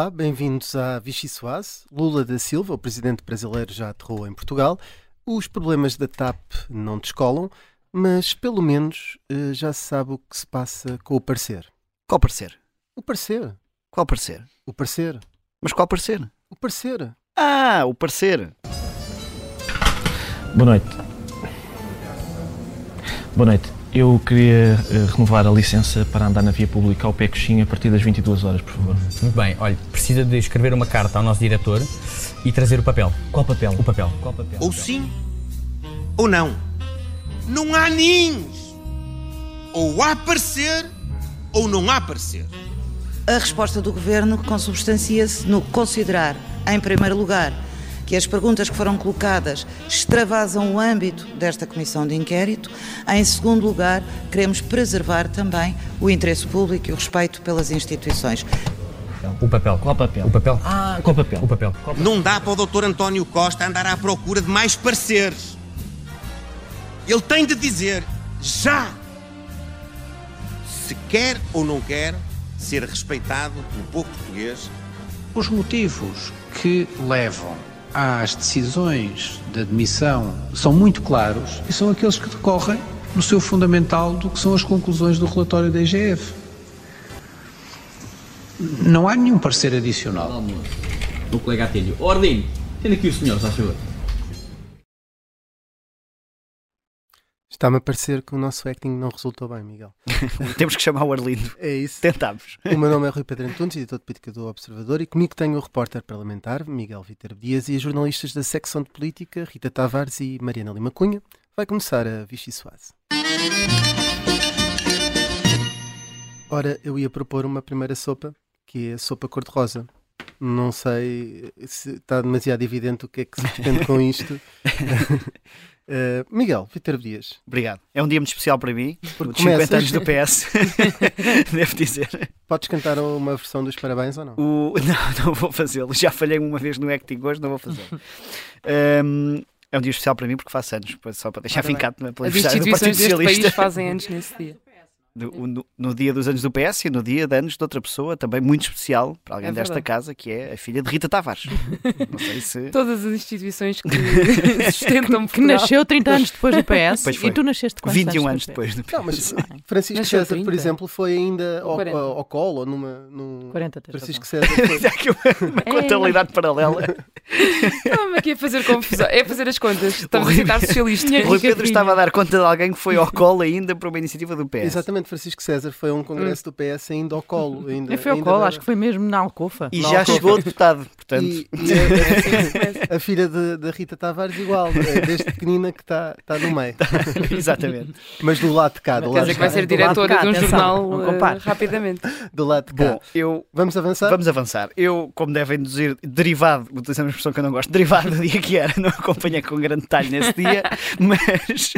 Olá, bem-vindos à Vichy Soase. Lula da Silva, o presidente brasileiro, já aterrou em Portugal. Os problemas da TAP não descolam, mas pelo menos eh, já se sabe o que se passa com o parecer. Qual parecer? O parecer. Qual parecer? O parecer. Mas qual parecer? O parecer. Ah, o parecer. Boa noite. Boa noite. Eu queria eh, renovar a licença para andar na via pública ao pé coxinha a partir das 22 horas, por favor. Muito bem, olha, precisa de escrever uma carta ao nosso diretor e trazer o papel. Qual papel? O papel. Qual papel? Ou sim, ou não. Não há ninhos. Ou há parecer, ou não há parecer. A resposta do governo consubstancia-se no considerar, em primeiro lugar, que as perguntas que foram colocadas extravasam o âmbito desta comissão de inquérito. Em segundo lugar, queremos preservar também o interesse público e o respeito pelas instituições. O papel. Qual papel? O papel. Ah, qual papel? O papel. Não dá para o Dr. António Costa andar à procura de mais pareceres. Ele tem de dizer já se quer ou não quer ser respeitado pelo povo português Os motivos que levam às decisões de admissão são muito claros e são aqueles que decorrem no seu fundamental do que são as conclusões do relatório da IGF. Não há nenhum parecer adicional. O colega Atilho. Ordem! Tem aqui o senhor, se faz favor. Está-me a parecer que o nosso acting não resultou bem, Miguel. Temos que chamar o Arlindo. É isso. Tentámos. O meu nome é Rui Pedro Antunes, editor de política do Observador, e comigo tenho o repórter parlamentar, Miguel Vítor Dias, e as jornalistas da secção de política, Rita Tavares e Mariana Lima Cunha. Vai começar a Vichy Soase. Ora, eu ia propor uma primeira sopa, que é a sopa cor-de-rosa. Não sei se está demasiado evidente o que é que se pretende com isto. Eh, Miguel, Vítor Dias, Obrigado. É um dia muito especial para mim, Porque os 50 começas- anos do PS. Devo dizer. podes cantar uma versão dos parabéns ou não? O... Não, não vou fazê-lo. Já falhei uma vez no acting hoje, não vou fazer. Hum, é um dia especial para mim porque faço anos, só para deixar bem. fincado pela As aniversário do Partido instituições deste Socialista. país fazem anos nesse dia. No, no dia dos anos do PS e no dia de anos de outra pessoa, também muito especial para alguém É desta casa, que é a filha de Rita Tavares. Não sei se. Todas as instituições que sustentam Que nasceu 30 anos depois do PS e tu nasceste quantos 21 anos depois do PS. Não, mas Francisco Nasceu César, por 30. exemplo, foi ainda ao, 40. ao, ao colo, numa. Num... 40 tens Francisco razão. César foi. Aqui uma, uma contabilidade paralela. Estava aqui a fazer confusão. É fazer as contas. Estamos a citar socialista. O Rui Pedro estava a dar conta de alguém que foi ao colo ainda para uma iniciativa do PS. Exatamente, Francisco César foi a um congresso do PS ainda ao colo. Ainda, foi ao ainda colo, da- acho que foi mesmo na Alcofa. E Não, já como- chegou deputado, portanto. E, e a, a filha de- da Rita Tavares, igual, é desde pequenina que está tá no meio. Exatamente. Mas do lado de cá, do Quer lado dizer de que vai cá. ser de diretora de um jornal eh, rapidamente. Do lado de cá. Bom, eu. Vamos avançar? Vamos avançar. Eu, como devem dizer, derivado, utilizando uma expressão que eu não gosto, derivado do dia que era, não acompanhei com grande detalhe nesse dia, mas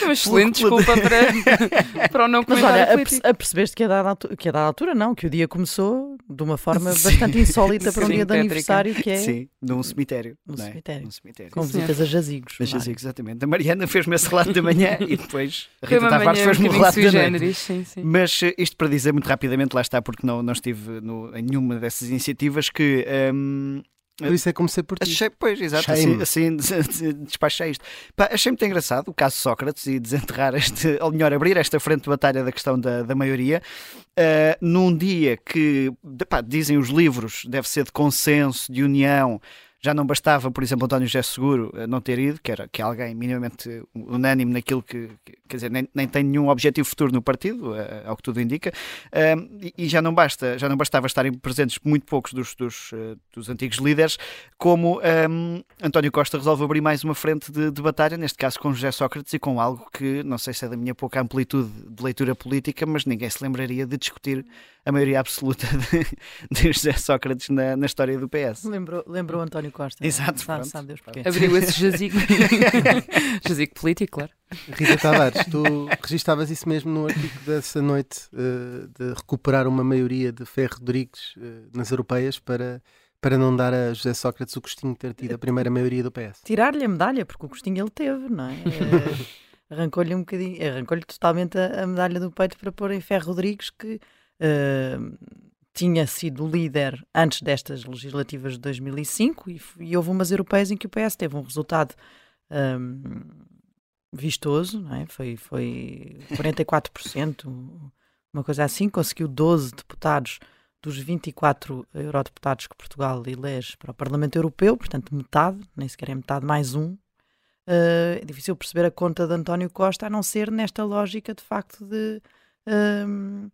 é uma excelente desculpa para, para o não Mas comentário olha, político. aperce- apercebeste que a, dada altura, que a dada altura não, que o dia começou de uma forma bastante insólita para um Sim, dia de tétrica. aniversário que é sim, num cemitério. Num não é? cemitério. Num cemitério. com Sim, visitas a jazigos. Mas não é? assim, exatamente. A Mariana fez-me esse relato da manhã e depois a Rita Tavares um fez-me o relato da noite. sim, sim. Mas eh, isto para dizer muito rapidamente, lá está, porque não, não estive no, em nenhuma dessas iniciativas que. hum, isso é como ser por ti. Achei, pois, exato, Shame. assim, assim despachei isto. Pá, achei muito engraçado o caso Sócrates e desenterrar este, ou melhor, abrir esta frente de batalha da questão da, da maioria, eh, num dia que, pá, dizem os livros, deve ser de consenso, de união. Já não bastava, por exemplo, António José Seguro eh, não ter ido, que, era, que é alguém minimamente unânime naquilo que, que- quer dizer, nem, nem tem nenhum objetivo futuro no partido, eh, ao que tudo indica, Um, e, já não basta, já não bastava estarem presentes muito poucos dos, dos, eh, dos antigos líderes, como um, António Costa resolve abrir mais uma frente de, de batalha, neste caso com José Sócrates e com algo que não sei se é da minha pouca amplitude de leitura política, mas ninguém se lembraria de discutir a maioria absoluta de, de José Sócrates na, na história do PS. Lembrou, lembrou António Costa. Exato, Sabe, sabe Deus porquê. Abriu esse jazigo. jazigo político, claro. Rita Tavares, tu registavas isso mesmo no artigo dessa noite eh, de recuperar uma maioria de Ferro Rodrigues eh, nas europeias para, para não dar a José Sócrates o gostinho de ter tido a primeira maioria do PS. Tirar-lhe a medalha, porque o gostinho ele teve, não é? Eh, Arrancou-lhe um bocadinho, arrancou-lhe totalmente a, a medalha do peito para pôr em Ferro Rodrigues, que eh, tinha sido líder antes destas legislativas de 2005 e, e houve umas europeias em que o PS teve um resultado um, vistoso, não é? foi, foi 44%, uma coisa assim, conseguiu 12 deputados dos 24 eurodeputados que Portugal elege para o Parlamento Europeu, portanto metade, nem sequer é metade, mais um. Uh, é difícil perceber a conta de António Costa, a não ser nesta lógica de facto de um,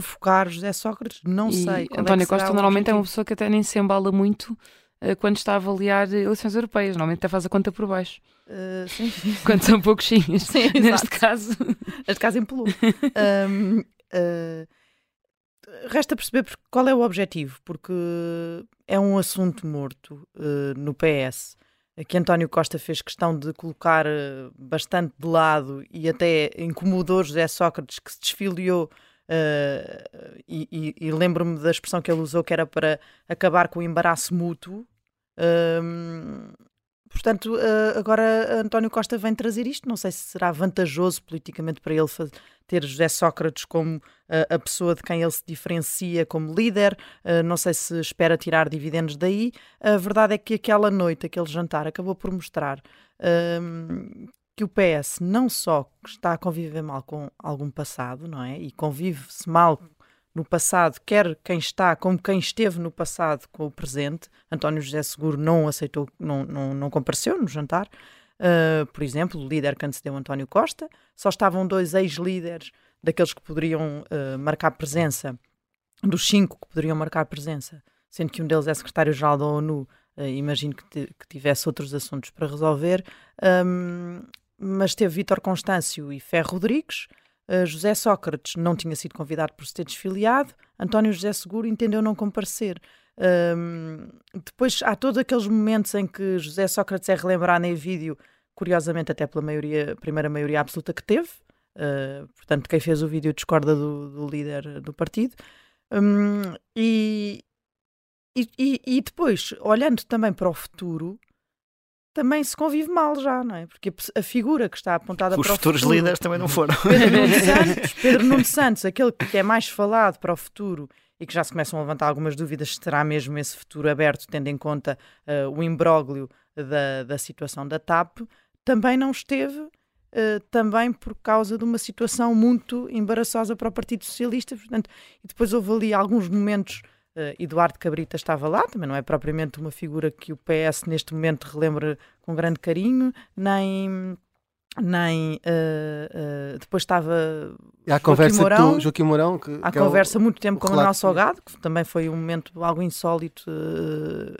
provocar José Sócrates. Não E sei. é António será Costa normalmente é uma pessoa que até nem se embala muito eh, quando está a avaliar eleições europeias. Normalmente até faz a conta por baixo. Uh, sim. Quando são pouquinhos. Sim, Neste exato. caso. Este caso empolou. Um, uh, resta perceber qual é o objetivo, porque é um assunto morto uh, no PS que António Costa fez questão de colocar bastante de lado e até incomodou José Sócrates, que se desfiliou. Uh, e e- e lembro-me da expressão que ele usou que era para acabar com o embaraço mútuo. Portanto, eh, agora António Costa vem trazer isto. Não sei se será vantajoso politicamente para ele ter José Sócrates como eh, a pessoa de quem ele se diferencia como líder. Não sei se espera tirar dividendos daí. A verdade é que aquela noite, aquele jantar, acabou por mostrar que o PS não só está a conviver mal com algum passado, não é? E convive-se mal no passado, quer quem está como quem esteve no passado com o presente. António José Seguro não aceitou, não, não, não compareceu no jantar. Uh, por exemplo, o líder que antecedeu António Costa. Só estavam dois ex-líderes daqueles que poderiam uh, marcar presença, dos cinco que poderiam marcar presença, sendo que um deles é secretário-geral da ONU. uh, imagino que, que tivesse outros assuntos para resolver. Um, mas teve Vítor Constâncio e Ferro Rodrigues. Uh, José Sócrates não tinha sido convidado por se ter desfiliado, António José Seguro entendeu não comparecer. Um, depois há todos aqueles momentos em que José Sócrates é relembrado em vídeo, curiosamente até pela maioria, primeira maioria absoluta que teve. Uh, portanto, quem fez o vídeo discorda do, do líder do partido. Um, e, e, e- e depois, olhando também para o futuro, também se convive mal já, não é? Porque a figura que está apontada Os para o futuros futuro, líderes também não foram. Pedro Nuno Santos, Pedro Nuno Santos, aquele que é mais falado para o futuro e que já se começam a levantar algumas dúvidas se terá mesmo esse futuro aberto, tendo em conta eh, o imbróglio da, da situação da TAP, também não esteve, eh, também por causa de uma situação muito embaraçosa para o Partido Socialista. Portanto, e depois houve ali alguns momentos. Eh, Eduardo Cabrita estava lá, também não é propriamente uma figura que o PS neste momento relembra com grande carinho, nem, nem eh, eh, depois estava há a conversa Mourão, tu, Joaquim Mourão, que, Há que é o- conversa muito tempo com o Manuel Salgado, que também foi um momento algo insólito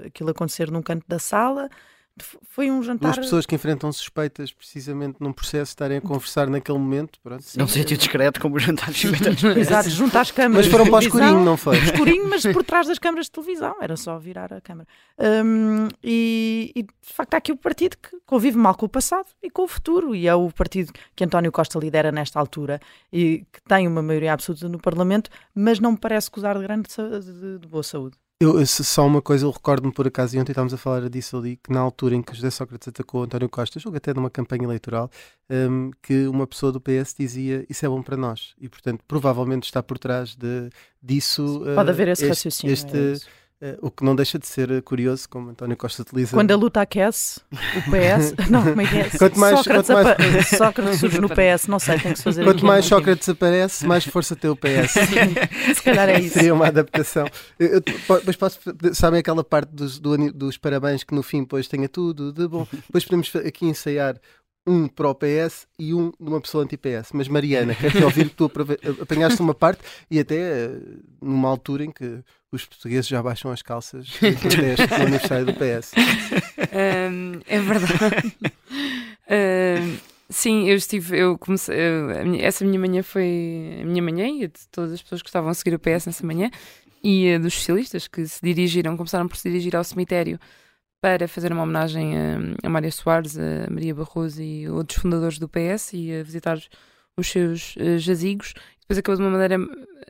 aquilo acontecer num canto da sala. Foi um jantar. Duas pessoas que enfrentam suspeitas precisamente num processo estarem a conversar naquele momento. Pronto, sim. Num sítio discreto, como os jantares inventados. Exato, junto às câmaras. Mas foram de para o escurinho, não foi? Escurinho, mas por trás das câmaras de televisão, era só virar a câmara. Hum, e, e, de facto há aqui o partido que convive mal com o passado e com o futuro, e é o partido que António Costa lidera nesta altura e que tem uma maioria absoluta no Parlamento, mas não me parece gozar de grande de, de boa saúde. Eu, eu- só uma coisa, eu recordo-me por acaso, e ontem estávamos a falar disso ali, que na altura em que José Sócrates atacou António Costa, julgo até numa campanha eleitoral, hum, que uma pessoa do PS dizia isso é bom para nós. E, portanto, provavelmente está por trás de, disso. Pode eh, haver esse este- raciocínio, este, é eh, o que não deixa de ser eh, curioso, como António Costa utiliza. Quando a luta aquece, o PS. Não, como é que é? Quanto mais- Sócrates, quanto mais- apa- Sócrates surge no PS, não sei, tem que se fazer Quanto mais Sócrates aparece, mais força tem o PS. Se calhar é isso. Seria uma adaptação. Eu, eu- mas posso, sabem aquela parte dos, do dos parabéns que no fim depois tenha tudo de bom. Depois podemos aqui ensaiar um para o PS e um de uma pessoa anti-PS. Mas Mariana, quero te ouvir que tu apanhaste uma parte e até eh, numa altura em que os portugueses já baixam as calças no aniversário do PS. Ahm, é verdade. Ahm, sim, eu estive. Eu comecei, eu- minha- essa minha manhã foi a minha manhã e a de todas as pessoas que estavam a seguir o PS nessa manhã e a dos socialistas que se dirigiram, começaram por se dirigir ao cemitério para fazer uma homenagem a, a Mária Soares, a Maria Barroso e outros fundadores do PS e a visitar os seus eh, jazigos. depois acabou de uma maneira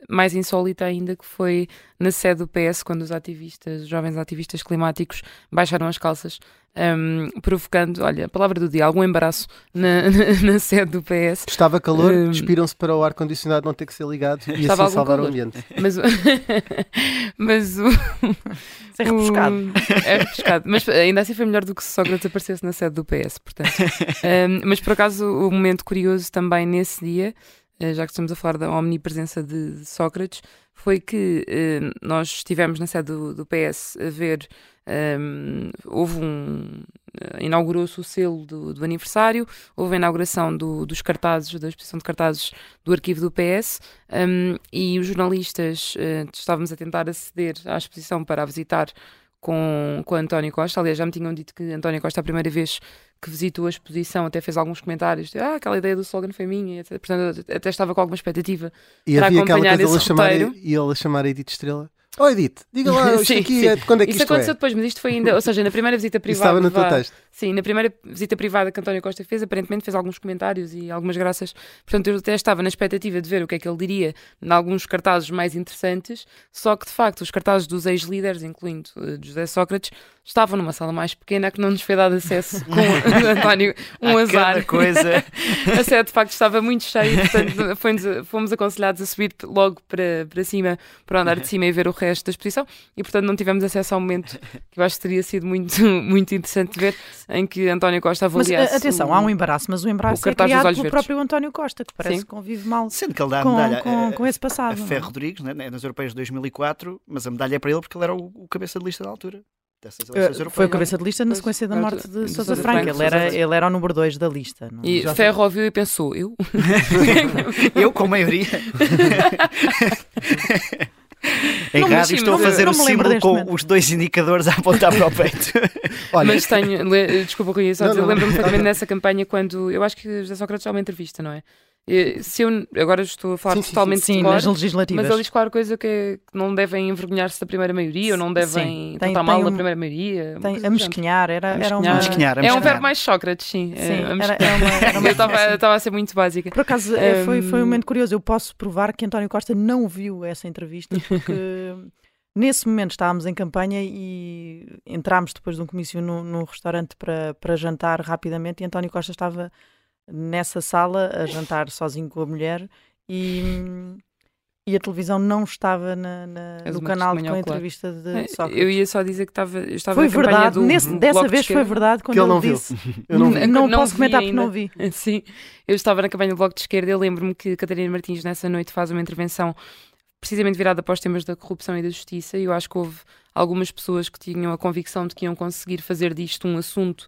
mais insólita ainda, que foi na sede do PS, quando os ativistas, os jovens ativistas climáticos, baixaram as calças, um, provocando, olha, a palavra do dia, algum embaraço na, na, na sede do PS. Estava calor, Um, despiram-se para o ar-condicionado não ter que ser ligado e assim salvar o calor. ambiente. Mas, o- mas o. Isso é refrescado. o- É refrescado. Mas ainda assim foi melhor do que se Sócrates aparecesse na sede do PS, portanto. Um, mas por acaso, o momento curioso também nesse dia, eh, já que estamos a falar da omnipresença de, de Sócrates, foi que eh, nós estivemos na sede do, do PS a ver. Um, houve um. eh, Inaugurou-se o selo do, do aniversário, houve a inauguração do- dos cartazes, da exposição de cartazes do arquivo do PS, um, e os jornalistas eh, estávamos a tentar aceder à exposição para a visitar com, com António Costa. Aliás, já me tinham dito que António Costa, a primeira vez que visitou a exposição, até fez alguns comentários: de, ah, aquela ideia do slogan foi minha, etc. Portanto, até estava com alguma expectativa E para havia aquela acompanhar esse chamar, roteiro. e ele a chamar a Edith Estrela. Oh Edith, diga lá, isto Sim, aqui sim. é quando é que Isso isto aconteceu é? depois, mas isto foi ainda, ou seja, na primeira visita Isso privada. estava no teu texto. Sim, na primeira visita privada que António Costa fez, aparentemente fez alguns comentários e algumas graças. Portanto, eu até estava na expectativa de ver o que é que ele diria em alguns cartazes mais interessantes, só que de facto os cartazes dos ex-líderes, incluindo de José Sócrates, estavam numa sala mais pequena que não nos foi dado acesso com António. Um azar. coisa. a sede de facto estava muito cheia, portanto fomos aconselhados a subir logo para, para cima, para o andar de cima e ver o resto da exposição e portanto não tivemos acesso ao momento que eu acho que teria sido muito, muito interessante de ver, em que António Costa Mas avaliasse. a- atenção, o- há um embaraço, mas o embaraço o é criado pelo verdes. próprio António Costa, que parece Sim. que convive mal Sendo que ele dá a com, medalha com, a- com esse passado. a? Ferro Rodrigues, né, nas europeias de 2004, mas a medalha é para ele porque ele era o, o cabeça de lista da altura. Dessas Eh, eleições Foi o cabeça de lista na sequência da morte de de Sousa Franca. Franco, Ele era, ele era o número 2 da lista. não é? E Ferro ouviu e pensou, eu? Eu, com maioria. Em Não rádio estou a fazer o símbolo com momento. os dois indicadores a apontar para o peito. Olha, Mas tenho, desculpa, Rui, só lembro-me perfeitamente dessa campanha quando eu acho que José Sócrates dá uma entrevista, não é? Se eu, agora estou a falar Sim, sim, sim. totalmente Sim, de cor, nas legislativas. Mas ele diz qualquer coisa que, é- que não devem envergonhar-se da primeira maioria ou não devem Sim. tratar Tem- mal tem da um- primeira maioria. Tem, a mesquinhar, era, era uma... Amesquinhar, É um verbo mais Sócrates, sim. Sim, é, era, amesquinhar. era uma, era uma Eu estava a ser muito básica. Por acaso, eh, foi, foi um momento curioso. Eu posso provar que António Costa não viu essa entrevista, porque nesse momento estávamos em campanha e entrámos depois de um comício num, num restaurante para, para jantar rapidamente e António Costa estava nessa sala a jantar sozinho com a mulher e, e a televisão não estava na, na- no canal com a entrevista de Sócrates. Eu ia só dizer que estava, estava Foi verdade, do nesse- do dessa Bloco de vez foi verdade quando que ele não viu. disse. Eu não vi. Não Não posso comentar porque ainda. não vi. Sim, eu estava na campanha do Bloco de Esquerda e eu lembro-me que Catarina Martins nessa noite faz uma intervenção precisamente virada para os temas da corrupção e da justiça e eu acho que houve algumas pessoas que tinham a convicção de que iam conseguir fazer disto um assunto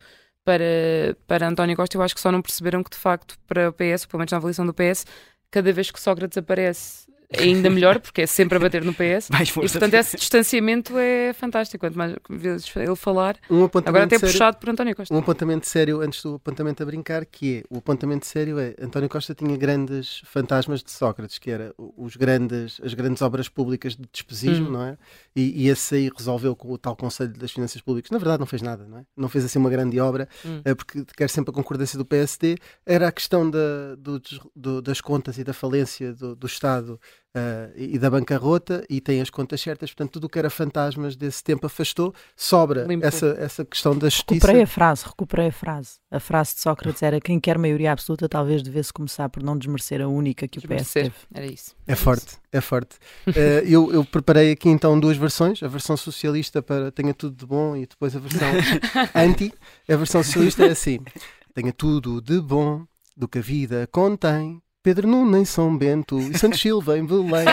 para, para António Costa, eu acho que só não perceberam que de facto para o PS, pelo menos na avaliação do PS, cada vez que Sócrates aparece ainda melhor, porque é sempre a bater no PS. Mais E força. portanto esse distanciamento é fantástico, quanto mais vezes ele falar, Um agora até sério- puxado por António Costa. Um apontamento sério antes do apontamento a brincar, que é o apontamento sério é António Costa tinha grandes fantasmas de Sócrates, que era os grandes, as grandes obras públicas de despesismo, Hum. não é? E, e esse aí resolveu com o tal Conselho das Finanças Públicas. Na verdade, não fez nada, não é? Não fez assim uma grande obra, Hum. eh, porque quer sempre a concordância do PSD. Era a questão da, do do- das contas e da falência do, do Estado eh, e da bancarrota, e tem as contas certas. Portanto, tudo o que era fantasmas desse tempo afastou. Sobra Limpou. essa, essa questão da justiça. Recuperei a frase, recuperei a frase. A frase de Sócrates era quem quer maioria absoluta talvez devesse começar por não desmerecer a única que o PS Desmerecer. teve. Era isso. É Era forte, é forte. Eh, eu, eu preparei aqui então duas versões: a versão socialista para tenha tudo de bom e depois a versão anti. A versão socialista é assim: tenha tudo de bom do que a vida contém. Pedro Nuno em São Bento e Santos Silva em Belém.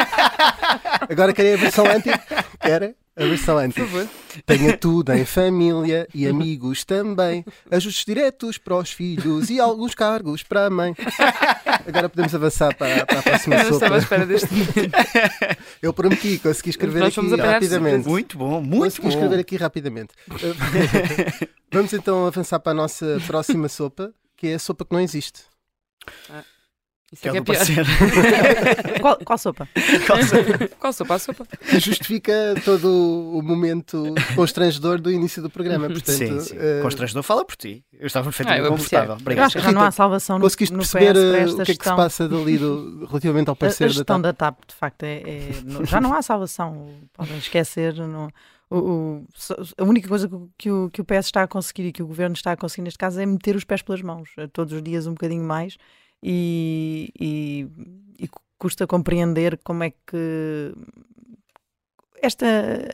Agora querem a versão anti? Querem? A versão anti. Por favor. Tenha tudo em família e amigos também. Ajustes diretos para os filhos e alguns cargos para a mãe. Agora podemos avançar para, para a próxima Eu não estava à sopa. espera deste momento. Eu prometi, consegui escrever Nós aqui rapidamente. Muito bom, muito consegui bom. escrever aqui rapidamente. Vamos então avançar para a nossa próxima sopa, que é a sopa que não existe. Ah. Isso Que é é é do pior. parecer. Qual, qual sopa? Qual sopa? A sopa? Justifica todo o momento constrangedor do início do programa. Portanto, sim, sim. eh, Constrangedor fala por ti. Eu estava Ah, perfeitamente eu confortável. Eu Obrigado. acho que já não há salvação no, conseguiste no perceber PS eh, esta o que é que se passa dali do, relativamente ao A, a parecer da gestão TAP? da TAP, de facto, é, é- já não há salvação. Podem esquecer. não- o- o- a única coisa que, o- que o, PS está a conseguir e que o governo está a conseguir neste caso é meter os pés pelas mãos, eh, todos os dias um bocadinho mais, e, e- e custa compreender como é que esta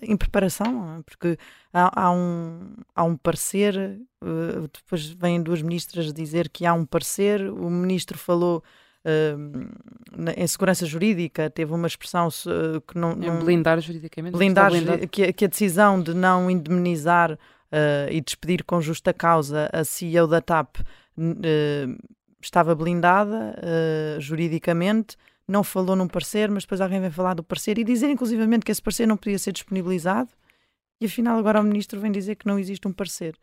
impreparação, porque há, há um, há um parecer, eh, depois vêm duas ministras dizer que há um parecer, o ministro falou na- em segurança jurídica, teve uma expressão eh, que não, não blindar juridicamente. blindar que, a- que a decisão de não indemnizar e despedir com justa causa a CEO da TAP estava blindada eh, juridicamente, não falou num parecer, mas depois alguém vem falar do parecer e dizer inclusivamente que esse parecer não podia ser disponibilizado e afinal agora o ministro vem dizer que não existe um parecer.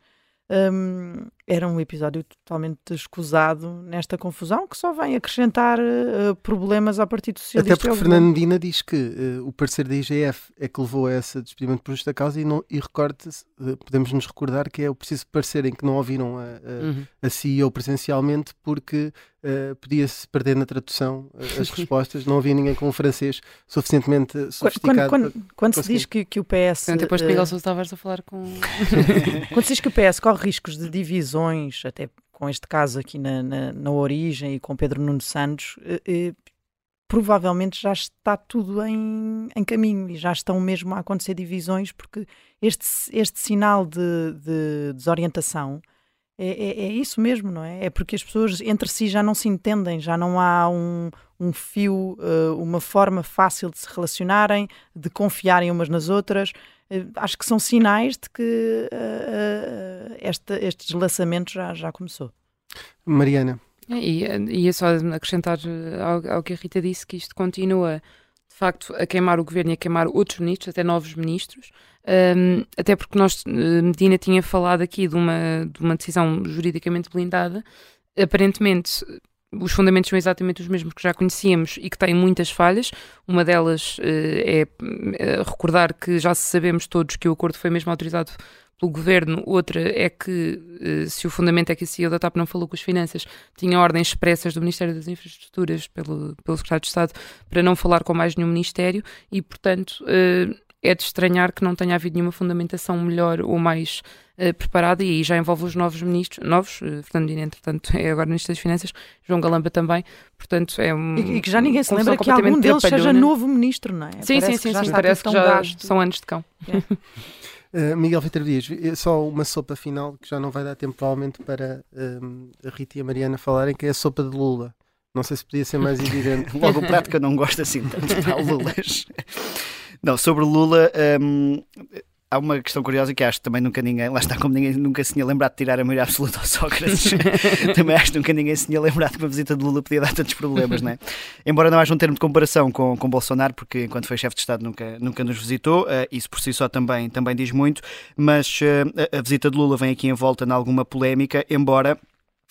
Hum, era um episódio totalmente escusado nesta confusão que só vem acrescentar eh, problemas ao Partido Socialista. Até porque. Medina diz que eh, o parecer da IGF é que levou a esse despedimento por justa causa e, não, e recorte-se, eh, podemos nos recordar que é o preciso parecer em que não ouviram a, a, Uhum. a CEO presencialmente porque eh, podia-se perder na tradução as respostas, não havia ninguém com um francês suficientemente Quando, sofisticado. quando, para- quando se diz que, que o PS. Portanto, depois de Miguel Sousa Tavares a falar com. quando se diz que o PS corre riscos de divisões, até com este caso aqui na, na, na origem e com Pedro Nuno Santos, eh, eh, provavelmente já está tudo em, em caminho e já estão mesmo a acontecer divisões, porque este, este sinal de, de desorientação é, é, é isso mesmo, não é? É porque as pessoas entre si já não se entendem, já não há um, um fio, eh, uma forma fácil de se relacionarem, de confiarem umas nas outras. Eh, acho que são sinais de que eh, eh, este, este deslaçamento já, já começou. Mariana, É, E e é só acrescentar ao, ao que a Rita disse que isto continua, de facto, a queimar o governo e a queimar outros ministros, até novos ministros, Ahm, até porque nós, Medina tinha falado aqui de uma, de uma decisão juridicamente blindada. Aparentemente, os fundamentos são exatamente os mesmos que já conhecíamos e que têm muitas falhas. Uma delas eh, é eh, recordar que já sabemos todos que o acordo foi mesmo autorizado pelo governo, outra é que, eh, se o fundamento é que a CEO da TAP não falou com as finanças, tinha ordens expressas do Ministério das Infraestruturas, pelo, pelo Secretário de Estado, para não falar com mais nenhum Ministério e, portanto, é de estranhar que não tenha havido nenhuma fundamentação melhor ou mais preparada e aí já envolve os novos ministros, novos, eh, Fernando Dina, entretanto, é agora Ministro das Finanças, João Galamba também, portanto é um... E, e que já ninguém se lembra que algum deles seja trapalhona. novo ministro, não é? Sim, Parece sim, que sim, já sim, está parece que tão já gasto. são anos de cão. Uh, Miguel Vitor Dias, eh, só uma sopa final que já não vai dar tempo provavelmente para um, a Rita e a Mariana falarem, que é a sopa de Lula. Não sei se podia ser mais evidente. Logo o prato que eu não gosto assim tanto, o Lulas. Não, sobre Lula, hum, há uma questão curiosa que acho que também nunca ninguém, lá está, como ninguém nunca se tinha lembrado de tirar a maioria absoluta ao Sócrates, também acho que nunca ninguém se tinha lembrado que uma visita de Lula podia dar tantos problemas, não é? Embora não haja um termo de comparação com, com Bolsonaro, porque enquanto foi chefe de Estado nunca, nunca nos visitou, eh, isso por si só também, também diz muito, mas eh, a, a visita de Lula vem aqui envolta em alguma polémica, embora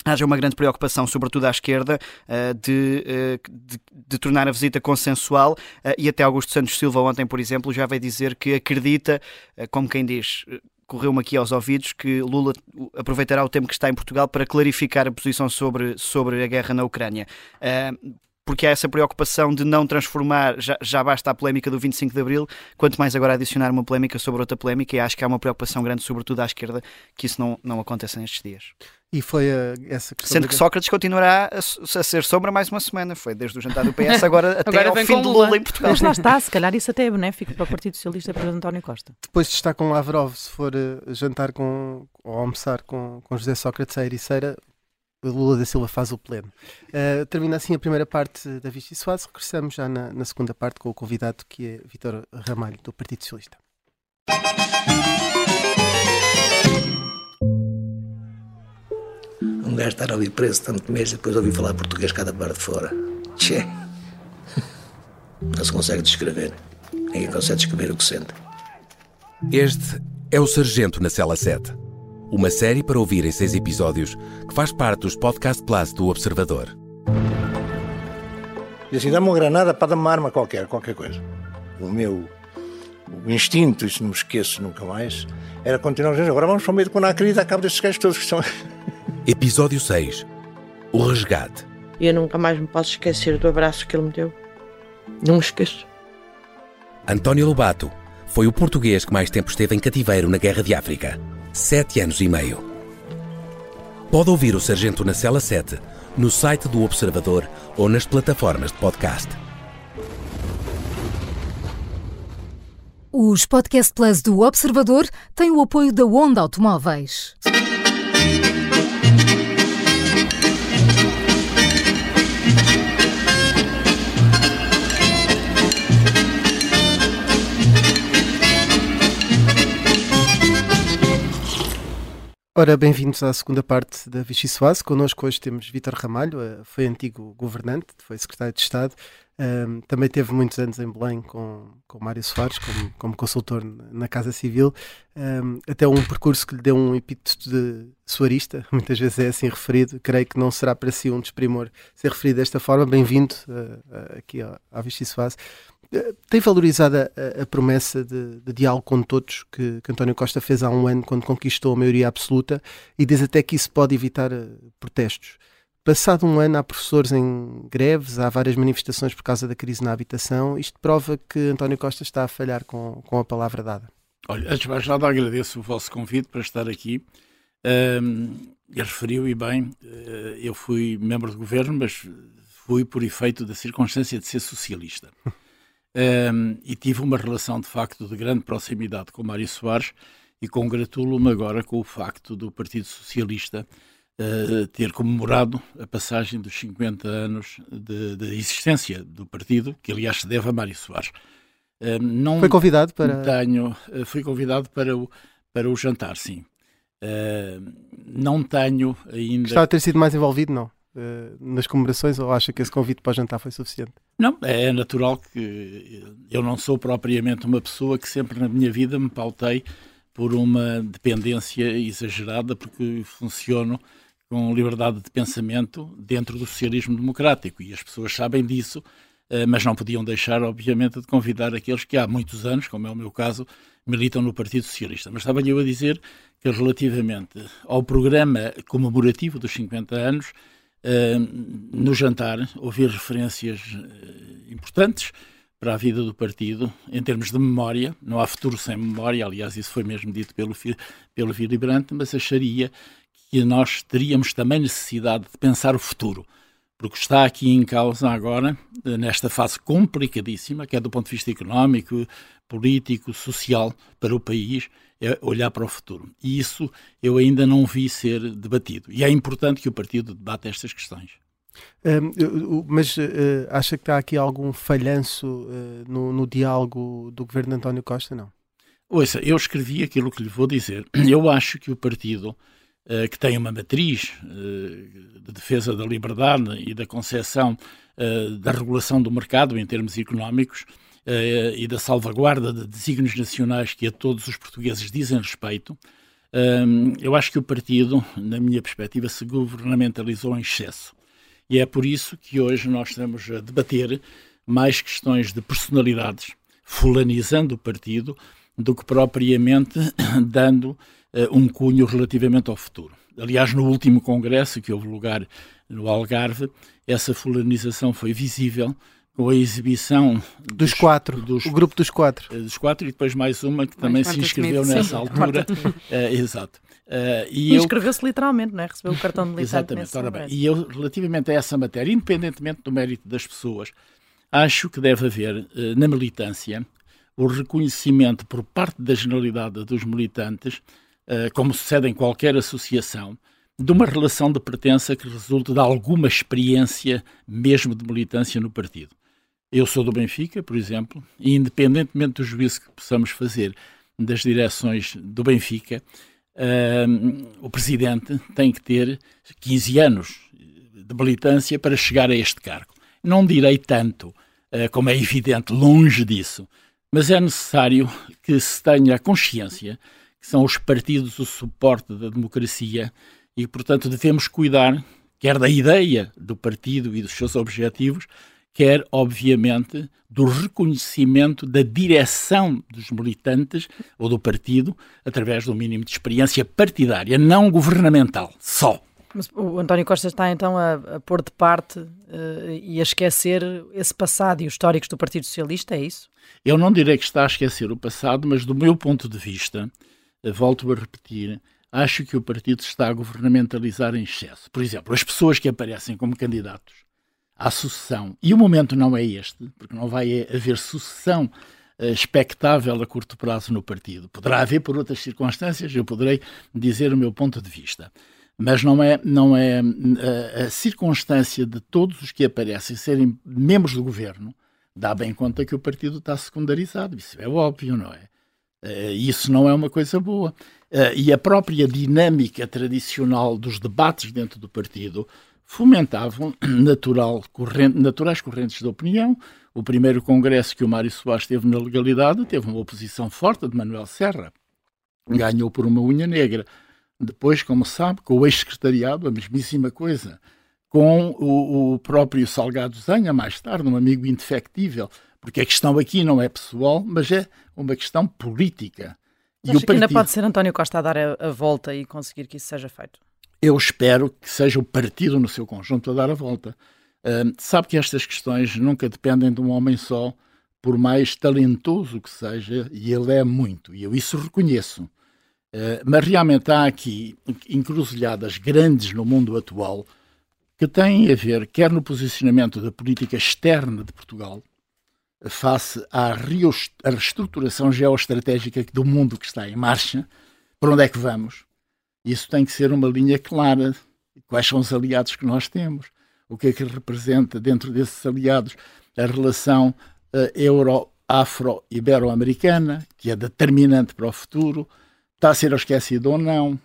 haja uma grande preocupação, sobretudo à esquerda, eh, de, eh, de, de tornar a visita consensual eh, e até Augusto Santos Silva ontem, por exemplo, já veio dizer que acredita, como quem diz, correu-me aqui aos ouvidos, que Lula aproveitará o tempo que está em Portugal para clarificar a posição sobre, sobre a guerra na Ucrânia. Porque há essa preocupação de não transformar, já, já basta a polémica do 25 de Abril, quanto mais agora adicionar uma polémica sobre outra polémica, e acho que há uma preocupação grande, sobretudo à esquerda, que isso não, não aconteça nestes dias. E foi a, essa questão. Sendo que Sócrates continuará a, a ser sombra mais uma semana. Foi desde o jantar do PS agora até Agora ao fim de Lula. Lula em Portugal. Mas lá está, se calhar isso até é benéfico para o Partido Socialista para António Costa. Depois de estar com Lavrov, se for eh, jantar com, ou almoçar com, com José Sócrates à Ericeira, o Lula da Silva faz o pleno. Eh, termina assim a primeira parte da Vichy Soares. Regressamos já na, na segunda parte com o convidado que é Vítor Ramalho, do Partido Socialista. Um gajo estar ali preso tanto mês e depois ouvir falar português cada parte de fora. Tchê. Não se consegue descrever. Ninguém consegue descrever o que sente. Este é o Sargento na Cela 7. Uma série para ouvir em seis episódios que faz parte dos Podcast Plus do Observador. E assim, dá-me uma granada para dar uma arma qualquer, qualquer coisa. O meu o instinto, isso não me esqueço nunca mais, era continuar a dizer, agora vamos para o meio do Conacri e dar cabo destes gajos todos que são... Episódio 6. O resgate. E eu nunca mais me posso esquecer do abraço que ele me deu. Não me esqueço. António Lobato foi o português que mais tempo esteve em cativeiro na Guerra de África. Sete anos e meio. Pode ouvir o Sargento na Cela 7 no site do Observador ou nas plataformas de podcast. Os Podcast Plus do Observador têm o apoio da Onda Automóveis. Ora, bem-vindos à segunda parte da Vichy Soase. Connosco hoje temos Vítor Ramalho, eh, foi antigo governante, foi secretário de Estado, um, também teve muitos anos em Belém com, com Mário Soares, como, como consultor na Casa Civil, um, até um percurso que lhe deu um epíteto de soarista, muitas vezes é assim referido, creio que não será para si um desprimor ser referido desta forma. Bem-vindo uh, aqui à, à Vichy. Tem valorizado a, a promessa de, de, diálogo com todos que, que, António Costa fez há um ano quando conquistou a maioria absoluta e diz até que isso pode evitar uh, protestos. Passado um ano, há professores em greves, há várias manifestações por causa da crise na habitação. Isto prova que António Costa está a falhar com, com a palavra dada. Olha, antes de mais nada, agradeço o vosso convite para estar aqui. Um, referiu e bem, uh, eu fui membro de governo, mas fui por efeito da circunstância de ser socialista. Um, e tive uma relação de facto de grande proximidade com Mário Soares e congratulo-me agora com o facto do Partido Socialista uh, ter comemorado a passagem dos 50 anos de, de, existência do partido, que aliás se deve a Mário Soares. Uh, não Foi convidado para. Tenho, uh, fui convidado para o, para o jantar, sim. não tenho ainda. Gostava de ter sido mais envolvido, não? Uh, nas comemorações ou acha que esse convite para o jantar foi suficiente? Não, é natural que eu não sou propriamente uma pessoa que sempre na minha vida me pautei por uma dependência exagerada, porque funciono com liberdade de pensamento dentro do socialismo democrático e as pessoas sabem disso, eh, mas não podiam deixar, obviamente, de convidar aqueles que há muitos anos, como é o meu caso, militam no Partido Socialista. Mas estava-lhe eu a dizer que relativamente ao programa comemorativo dos 50 anos, no jantar ouvir referências uh, importantes para a vida do partido em termos de memória. Não há futuro sem memória, aliás, isso foi mesmo dito pelo, pelo Willy Brandt, mas acharia que nós teríamos também necessidade de pensar o futuro porque está aqui em causa agora, nesta fase complicadíssima, que é do ponto de vista económico, político, social para o país, é olhar para o futuro. E isso eu ainda não vi ser debatido. E é importante que o partido debata estas questões. Um, mas uh, acha que está aqui algum falhanço uh, no, no, diálogo do governo de António Costa? Não. Ouça, eu escrevi aquilo que lhe vou dizer. Eu acho que o partido uh, que tem uma matriz de defesa da liberdade e da concepção da regulação do mercado em termos económicos uh, e da salvaguarda de desígnios nacionais que a todos os portugueses dizem respeito, um, eu acho que o partido, na minha perspectiva, se governamentalizou em excesso. E é por isso que hoje nós estamos a debater mais questões de personalidades, fulanizando o partido, do que propriamente dando uh, um cunho relativamente ao futuro. Aliás, no último congresso que houve lugar no Algarve, essa fulanização foi visível com a exibição dos, dos quatro, dos, o grupo dos quatro. Eh, dos quatro e depois mais uma que também se inscreveu nessa sim. altura. uh, exato. Uh, e inscreveu-se literalmente, não é? Recebeu o cartão de militante. Exatamente. Ora bem, e eu, relativamente a essa matéria, independentemente do mérito das pessoas, acho que deve haver uh, na militância o reconhecimento por parte da generalidade dos militantes, como sucede em qualquer associação, de uma relação de pertença que resulte de alguma experiência mesmo de militância no partido. Eu sou do Benfica, por exemplo, e independentemente do juízo que possamos fazer das direções do Benfica, o presidente tem que ter 15 anos de militância para chegar a este cargo. Não direi tanto, uh, como é evidente, longe disso, mas é necessário que se tenha a consciência que são os partidos o suporte da democracia e, portanto, devemos cuidar, quer da ideia do partido e dos seus objetivos, quer, obviamente, do reconhecimento da direção dos militantes ou do partido através do mínimo de experiência partidária, não governamental, só. Mas o António Costa está então a, a pôr de parte uh, e a esquecer esse passado e os históricos do Partido Socialista, é isso? Eu não direi que está a esquecer o passado, mas do meu ponto de vista, uh, volto a repetir, acho que o partido está a governamentalizar em excesso. Por exemplo, as pessoas que aparecem como candidatos à sucessão, e o momento não é este, porque não vai haver sucessão uh, expectável a curto prazo no partido. Poderá haver por outras circunstâncias, eu poderei dizer o meu ponto de vista mas não é, não é a, a, circunstância de todos os que aparecem serem membros do governo dá bem conta que o partido está secundarizado. Isso é óbvio, não é? Uh, isso não é uma coisa boa. E a própria dinâmica tradicional dos debates dentro do partido fomentavam natural, corrente, naturais correntes de opinião. O primeiro congresso que o Mário Soares teve na legalidade teve uma oposição forte de Manuel Serra. Ganhou por uma unha negra. Depois, como sabe, com o ex-secretariado, a mesmíssima coisa. Com o, o, próprio Salgado Zanha, mais tarde, um amigo indefectível. Porque a questão aqui não é pessoal, mas é uma questão política. E Acha o partido... que ainda pode ser António Costa a dar a, a volta e conseguir que isso seja feito? Eu espero que seja o partido no seu conjunto a dar a volta. Uh, sabe que estas questões nunca dependem de um homem só, por mais talentoso que seja, e ele é muito, e eu isso reconheço. Eh, mas realmente há aqui encruzilhadas grandes no mundo atual que têm a ver, quer no posicionamento da política externa de Portugal, face à reestruturação geoestratégica do mundo que está em marcha, para onde é que vamos? Isso tem que ser uma linha clara. Quais são os aliados que nós temos? O que é que representa dentro desses aliados a relação uh, euro-afro-ibero-americana, que é determinante para o futuro? está a ser esquecido ou não.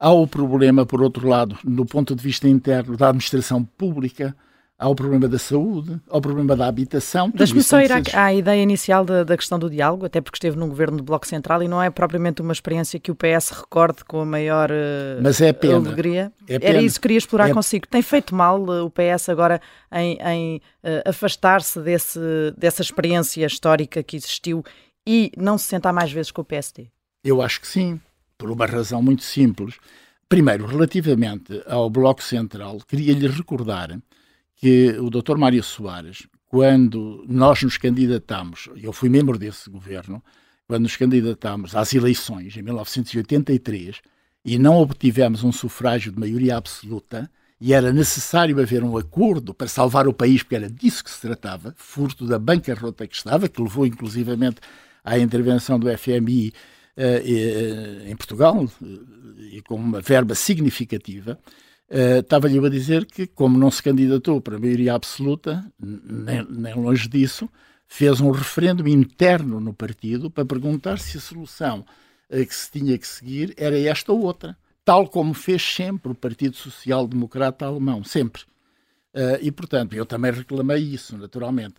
Há o problema, por outro lado, do ponto de vista interno da administração pública, há o problema da saúde, há o problema da habitação. Deixe-me só ir à, à, ideia inicial da, da, questão do diálogo, até porque esteve num governo do Bloco Central e não é propriamente uma experiência que o PS recorde com a maior uh, Mas é pena. alegria. É pena. Era isso que queria explorar é... consigo. Tem feito mal uh, o PS agora em, em uh, afastar-se dessa experiência histórica que existiu e não se sentar mais vezes com o PSD? Eu acho que sim, por uma razão muito simples. Primeiro, relativamente ao Bloco Central, queria-lhe recordar que o Dr. Mário Soares, quando nós nos candidatamos, eu fui membro desse governo, quando nos candidatamos às eleições em 1983 e não obtivemos um sufrágio de maioria absoluta, e era necessário haver um acordo para salvar o país, porque era disso que se tratava, furto da bancarrota que estava, que levou inclusivamente à intervenção do FMI eh, eh, em Portugal, eh, e com uma verba significativa, estava-lhe a dizer que, como não se candidatou para maioria absoluta, nem, nem longe disso, fez um referendo interno no partido para perguntar se a solução que se tinha que seguir era esta ou outra, tal como fez sempre o Partido Social Democrata Alemão, sempre. e, portanto, eu também reclamei isso, naturalmente.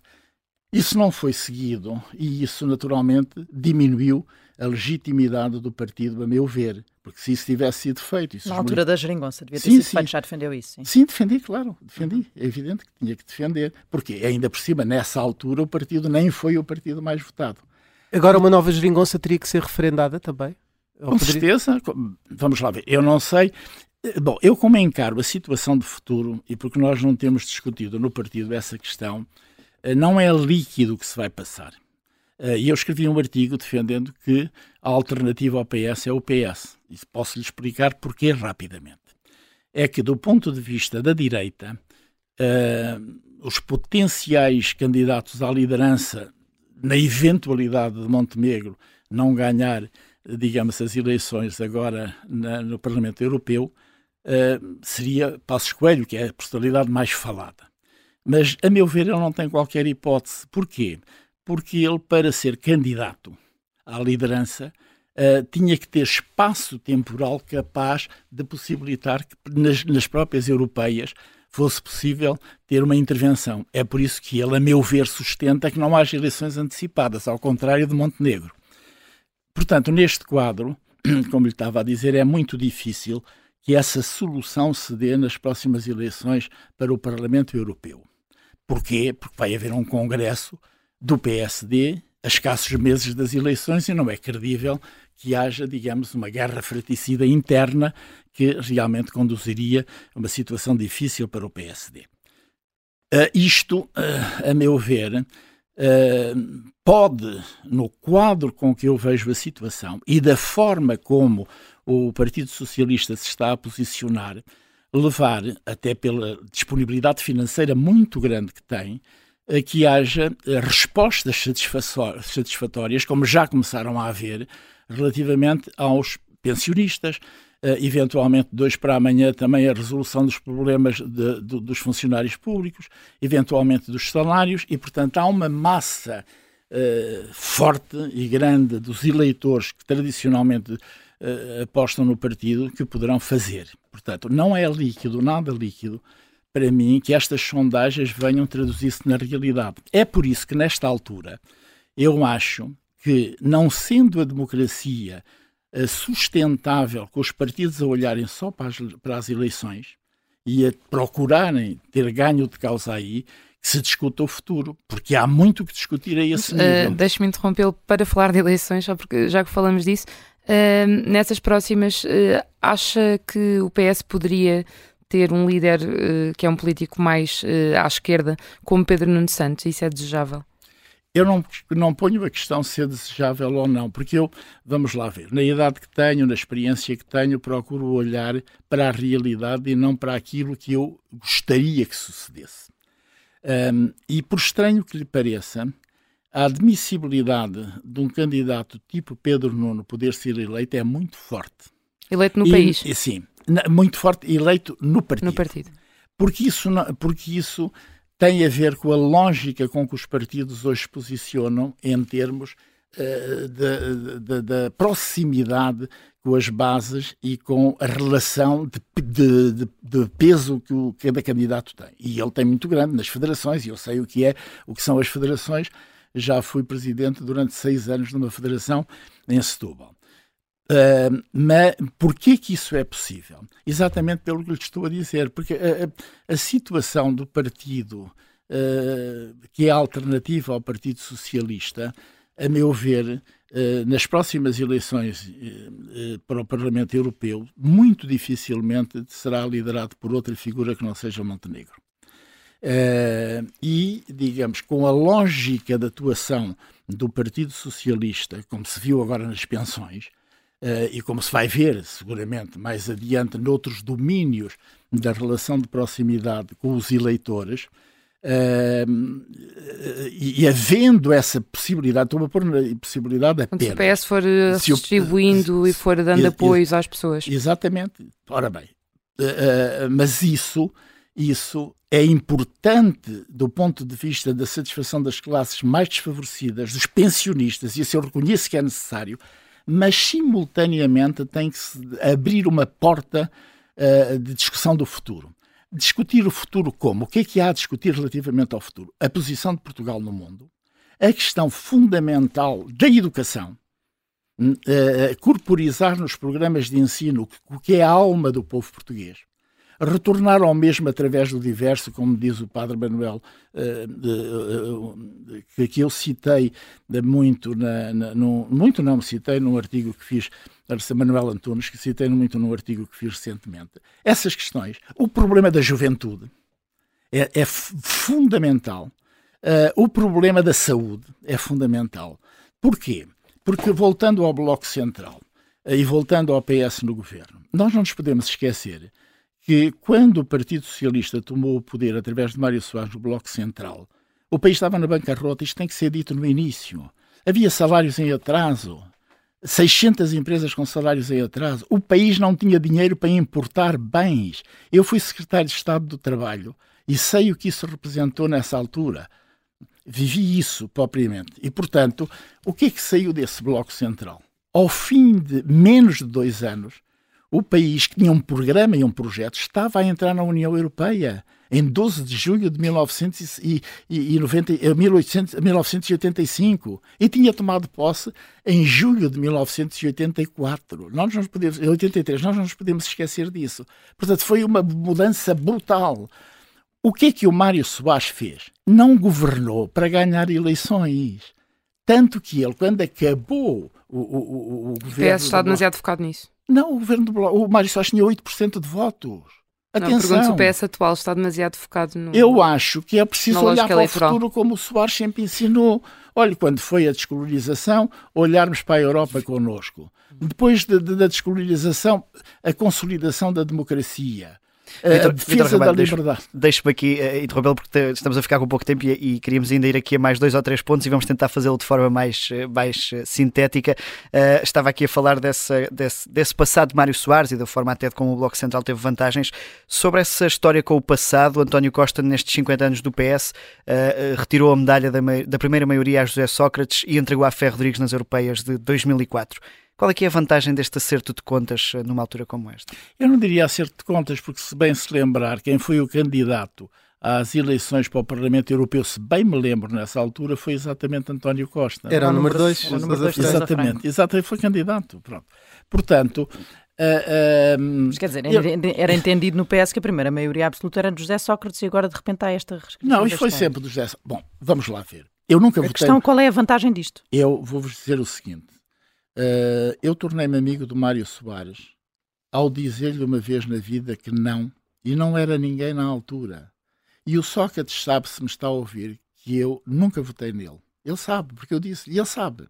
Isso não foi seguido e isso, naturalmente, diminuiu a legitimidade do partido, a meu ver. Porque se isso tivesse sido feito. Na altura da geringonça, devia ter sim, sido sim. feito, já defendeu isso. Sim. sim, defendi, claro, defendi. É evidente que tinha que defender. Porque, ainda por cima, nessa altura, o partido nem foi o partido mais votado. Agora, uma nova geringonça teria que ser referendada também? Com poderia... certeza. Vamos lá ver. Eu não sei. Bom, eu como encaro a situação de futuro, e porque nós não temos discutido no partido essa questão, eh, não é líquido que se vai passar. Eh, e eu escrevi um artigo defendendo que a alternativa ao PS é o PS. E posso lhe explicar porquê rapidamente. É que, do ponto de vista da direita, uh, os potenciais candidatos à liderança, na eventualidade de Montenegro não ganhar, digamos, as eleições agora na, no Parlamento Europeu, uh, seria Passos Coelho, que é a personalidade mais falada. Mas, a meu ver, ele não tem qualquer hipótese. Porquê? Porque ele, para ser candidato à liderança, uh, tinha que ter espaço temporal capaz de possibilitar que nas, nas próprias europeias fosse possível ter uma intervenção. É por isso que ele, a meu ver, sustenta que não haja eleições antecipadas, ao contrário de Montenegro. Portanto, neste quadro, como lhe estava a dizer, é muito difícil que essa solução se dê nas próximas eleições para o Parlamento Europeu Porquê? Porque vai haver um congresso do PSD a escassos meses das eleições e não é credível que haja, digamos, uma guerra fraticida interna que realmente conduziria a uma situação difícil para o PSD. Uh, isto, uh, a meu ver, uh, pode, no quadro com que eu vejo a situação e da forma como o Partido Socialista se está a posicionar, levar, até pela disponibilidade financeira muito grande que tem, que haja respostas satisfatórias, como já começaram a haver, relativamente aos pensionistas, Uh, eventualmente dois para amanhã também a resolução dos problemas de, de, dos funcionários públicos, eventualmente dos salários, e portanto há uma massa uh, forte e grande dos eleitores que tradicionalmente uh, apostam no partido que poderão fazer. Portanto, não é líquido, nada líquido, para mim, que estas sondagens venham traduzir-se na realidade. É por isso que, nesta altura, eu acho que, não sendo a democracia eh, sustentável com os partidos a olharem só para as, para as eleições e a procurarem ter ganho de causa aí, que se discuta o futuro, porque há muito que discutir a esse nível. Uh, Deixe-me interrompê-lo para falar de eleições, só porque já que falamos disso, uh, nessas próximas, uh, acha que o PS poderia ter um líder que é um político mais à esquerda, como Pedro Nuno Santos? Isso é desejável? Eu não, não ponho a questão se é desejável ou não, porque eu, vamos lá ver, na idade que tenho, na experiência que tenho, procuro olhar para a realidade e não para aquilo que eu gostaria que sucedesse. Um, e por estranho que lhe pareça, a admissibilidade de um candidato tipo Pedro Nuno poder ser eleito é muito forte. Eleito no e, país? E, sim, muito forte, eleito no partido. No partido. Porque isso, porque isso tem a ver com a lógica com que os partidos hoje se posicionam em termos uh, da proximidade com as bases e com a relação de, de, de, de, peso que o cada candidato tem. E ele tem muito grande nas federações, e eu sei o que é, o que são as federações. Já fui presidente durante seis anos numa federação em Setúbal. Uh, mas porquê que isso é possível? Exatamente pelo que lhe estou a dizer, porque a, a, situação do partido uh, que é alternativa ao Partido Socialista, a meu ver, uh, nas próximas eleições para o Parlamento Europeu, muito dificilmente será liderado por outra figura que não seja Montenegro. e, digamos, com a lógica de atuação do Partido Socialista, como se viu agora nas pensões, e como se vai ver seguramente mais adiante noutros domínios da relação de proximidade com os eleitores, uh, e, e, havendo essa possibilidade, estou a pôr na possibilidade apenas. Se o PS for eh, se distribuindo e for dando apoios às pessoas. Exatamente. Ora bem, uh, mas isso, isso é importante do ponto de vista da satisfação das classes mais desfavorecidas, dos pensionistas, e isso eu reconheço que é necessário, mas simultaneamente tem que se abrir uma porta uh, de discussão do futuro. Discutir o futuro como? O que é que há a discutir relativamente ao futuro? A posição de Portugal no mundo, a questão fundamental da educação, uh, corporizar nos programas de ensino o que é a alma do povo português, retornar ao mesmo através do diverso, como diz o Padre Manuel, uh, uh, que, que eu citei muito, na, na, no, muito não, citei num artigo que fiz, Manuel Antunes, que citei muito num artigo que fiz recentemente. Essas questões, o problema da juventude é, é fundamental, o problema da saúde é fundamental. Porquê? Porque voltando ao Bloco Central, e voltando ao PS no governo, nós não nos podemos esquecer que quando o Partido Socialista tomou o poder através de Mário Soares no Bloco Central, o país estava na bancarrota, isto tem que ser dito no início. Havia salários em atraso, 600 empresas com salários em atraso. O país não tinha dinheiro para importar bens. Eu fui secretário de Estado do Trabalho e sei o que isso representou nessa altura. Vivi isso propriamente. E, portanto, o que é que saiu desse Bloco Central? Ao fim de menos de dois anos, o país que tinha um programa e um projeto estava a entrar na União Europeia em 12 de julho de 1990, 1800, 1985 e tinha tomado posse em julho de 1984. Nós não podemos, 83, nós não nos podemos esquecer disso. Portanto, foi uma mudança brutal. O que é que o Mário Soares fez? Não governou para ganhar eleições. Tanto que ele, quando acabou o, o, o, o O governo. PS está demasiado focado nisso. Não, o governo do Bloco, o Mário Soares tinha 8% de votos. Não, pergunto se Atenção. o PS atual está demasiado focado no. Eu acho que é preciso olhar para o eleitoral. futuro como o Soares sempre ensinou. Olha, quando foi a descolonização, olharmos para a Europa connosco. Depois de- de- da descolonização, a consolidação da democracia. Vitor- Vitor defesa da liberdade. Deixe-me aqui eh, interrompê-lo porque estamos a ficar com pouco tempo e, e queríamos ainda ir aqui a mais dois ou três pontos e vamos tentar fazê-lo de forma mais, eh, mais eh, sintética. Eh, estava aqui a falar dessa, desse, desse passado de Mário Soares e da forma até de como o Bloco Central teve vantagens. Sobre essa história com o passado, António Costa, nestes 50 anos do PS, eh, eh, retirou a medalha da, da primeira maioria a José Sócrates e entregou a Ferro Rodrigues nas europeias de 2004. Qual é que é a vantagem deste acerto de contas eh, numa altura como esta? Eu não diria acerto de contas, porque se bem se lembrar quem foi o candidato às eleições para o Parlamento Europeu, se bem me lembro nessa altura, foi exatamente António Costa. Era o número dois, Era o número dois, Franco. Exatamente, exatamente, foi candidato. Pronto. Portanto, ah, ah, Mas quer dizer, eu- era- era entendido no PS que a primeira maioria absoluta era de José Sócrates e agora de repente há esta restrição. Não, isto foi história. sempre do José. Bom, vamos lá ver. Eu nunca A votei. questão qual é a vantagem disto? Eu vou-vos dizer o seguinte: eh, eu tornei-me amigo do Mário Soares ao dizer-lhe uma vez na vida que não, e não era ninguém na altura. E o Sócrates sabe, se me está a ouvir, que eu nunca votei nele. Ele sabe, porque eu disse, e ele sabe.